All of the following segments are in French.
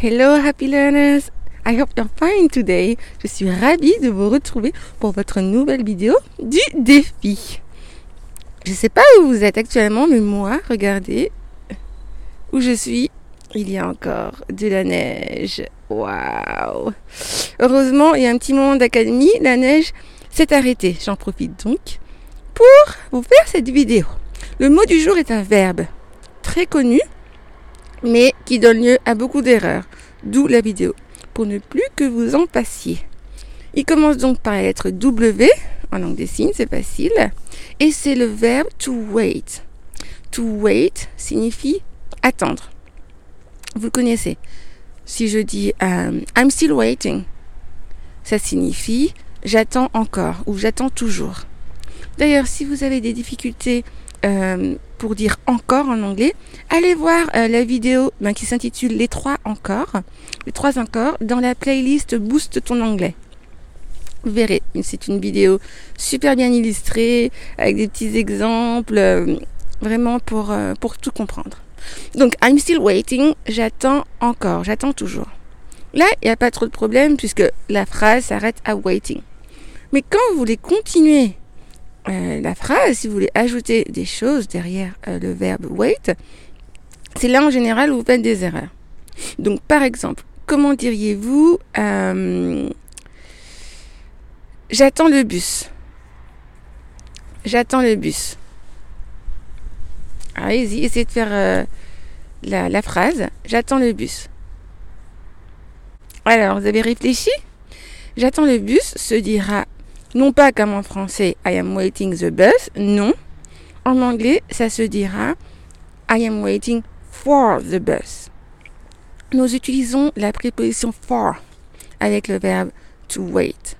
Hello happy learners! I hope you're fine today. Je suis ravie de vous retrouver pour votre nouvelle vidéo du défi. Je ne sais pas où vous êtes actuellement, mais moi, regardez où je suis. Il y a encore de la neige. Waouh! Heureusement, il y a un petit moment d'académie, la neige s'est arrêtée. J'en profite donc pour vous faire cette vidéo. Le mot du jour est un verbe très connu mais qui donne lieu à beaucoup d'erreurs, d'où la vidéo, pour ne plus que vous en passiez. Il commence donc par la lettre W, en langue des signes, c'est facile, et c'est le verbe to wait. To wait signifie attendre. Vous connaissez. Si je dis um, I'm still waiting, ça signifie j'attends encore ou j'attends toujours. D'ailleurs, si vous avez des difficultés euh, pour dire encore en anglais, allez voir euh, la vidéo ben, qui s'intitule Les trois encore, les trois encore, dans la playlist Boost ton anglais. Vous verrez, c'est une vidéo super bien illustrée, avec des petits exemples, euh, vraiment pour, pour tout comprendre. Donc, I'm still waiting, j'attends encore, j'attends toujours. Là, il n'y a pas trop de problème puisque la phrase s'arrête à waiting. Mais quand vous voulez continuer euh, la phrase, si vous voulez ajouter des choses derrière euh, le verbe wait, c'est là en général où vous faites des erreurs. Donc par exemple, comment diriez-vous euh, J'attends le bus. J'attends le bus. Allez-y, essayez de faire la, la phrase. J'attends le bus. Alors, vous avez réfléchi? J'attends le bus se dira non pas comme en français I am waiting the bus, non. En anglais, ça se dira I am waiting for the bus. Nous utilisons la préposition for avec le verbe to wait.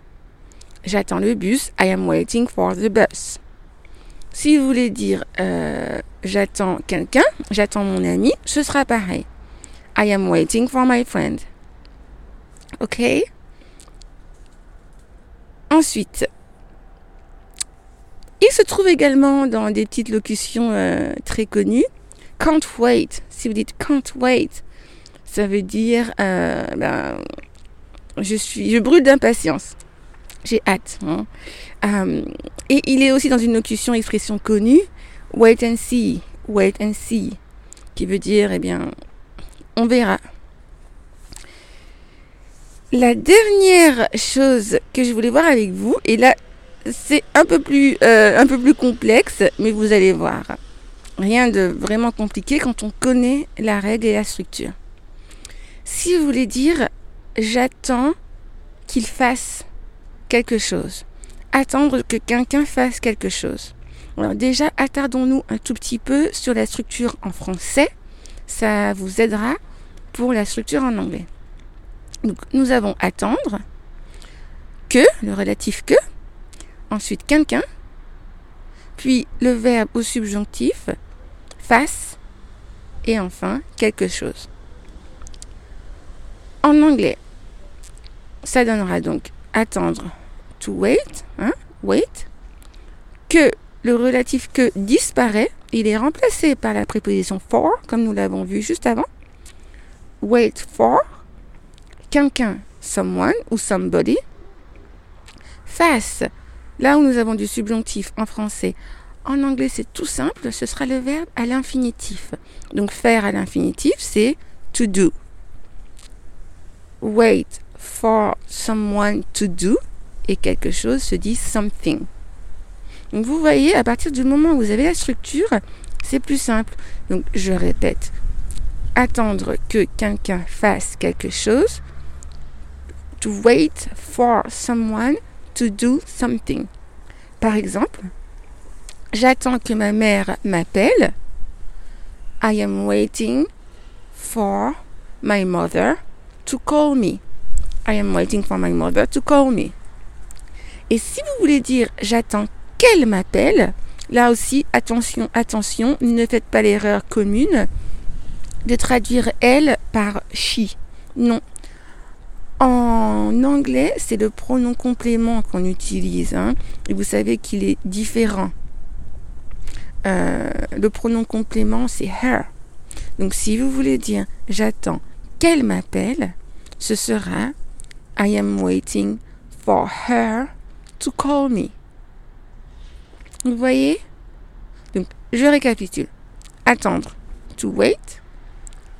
J'attends le bus, I am waiting for the bus. Si vous voulez dire euh, j'attends quelqu'un, j'attends mon ami, ce sera pareil. I am waiting for my friend. OK? Ensuite, il se trouve également dans des petites locutions euh, très connues. Can't wait. Si vous dites can't wait, ça veut dire euh, ben, je suis, je brûle d'impatience. J'ai hâte. Hein. Euh, et il est aussi dans une locution, expression connue, wait and see, wait and see, qui veut dire, eh bien, on verra. La dernière chose que je voulais voir avec vous, et là c'est un peu plus euh, un peu plus complexe, mais vous allez voir. Rien de vraiment compliqué quand on connaît la règle et la structure. Si vous voulez dire j'attends qu'il fasse quelque chose, attendre que quelqu'un fasse quelque chose. Alors déjà, attardons-nous un tout petit peu sur la structure en français. Ça vous aidera pour la structure en anglais. Donc, nous avons attendre, que, le relatif que, ensuite quelqu'un, puis le verbe au subjonctif, fasse, et enfin quelque chose. En anglais, ça donnera donc attendre, to wait, hein, wait, que le relatif que disparaît, il est remplacé par la préposition for, comme nous l'avons vu juste avant. Wait for, quelqu'un, someone ou somebody. Face, là où nous avons du subjonctif en français. En anglais, c'est tout simple, ce sera le verbe à l'infinitif. Donc faire à l'infinitif, c'est to do. Wait for someone to do et quelque chose se dit something. Donc vous voyez, à partir du moment où vous avez la structure, c'est plus simple. Donc je répète, attendre que quelqu'un fasse quelque chose to wait for someone to do something. Par exemple, j'attends que ma mère m'appelle. I am waiting for my mother to call me. I am waiting for my mother to call me. Et si vous voulez dire j'attends qu'elle m'appelle, là aussi, attention, attention, ne faites pas l'erreur commune de traduire elle par she. Non, en anglais, c'est le pronom complément qu'on utilise. Hein, et vous savez qu'il est différent. Euh, le pronom complément, c'est her. Donc si vous voulez dire j'attends qu'elle m'appelle, ce sera I am waiting for her to call me. Vous voyez? Donc, je récapitule. Attendre. To wait.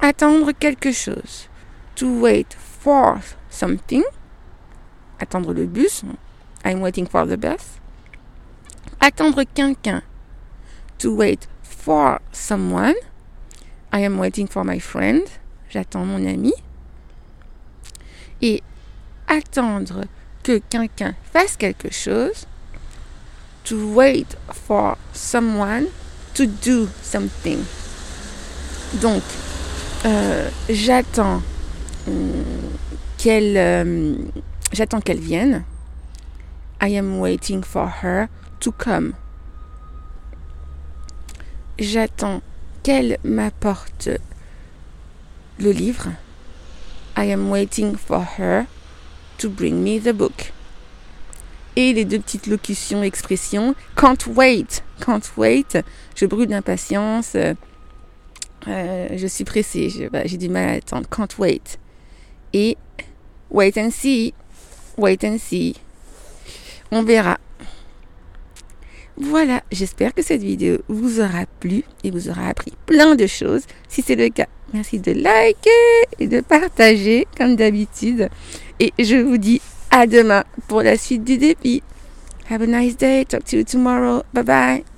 Attendre quelque chose. To wait for something. Attendre le bus. I'm waiting for the bus. Attendre quelqu'un. To wait for someone. I am waiting for my friend. J'attends mon ami. Et attendre que quelqu'un fasse quelque chose. To wait for someone to do something. Donc, euh, j'attends euh, qu'elle euh, j'attends qu'elle vienne. I am waiting for her to come. J'attends qu'elle m'apporte le livre. I am waiting for her to bring me the book. Et les deux petites locutions, expressions. Can't wait. Can't wait. Je brûle d'impatience. Euh, je suis pressée. Bah, j'ai du mal à attendre. Can't wait. Et wait and see. Wait and see. On verra. Voilà, j'espère que cette vidéo vous aura plu et vous aura appris plein de choses. Si c'est le cas, merci de liker et de partager comme d'habitude. Et je vous dis à demain pour la suite du défi. Have a nice day. Talk to you tomorrow. Bye bye.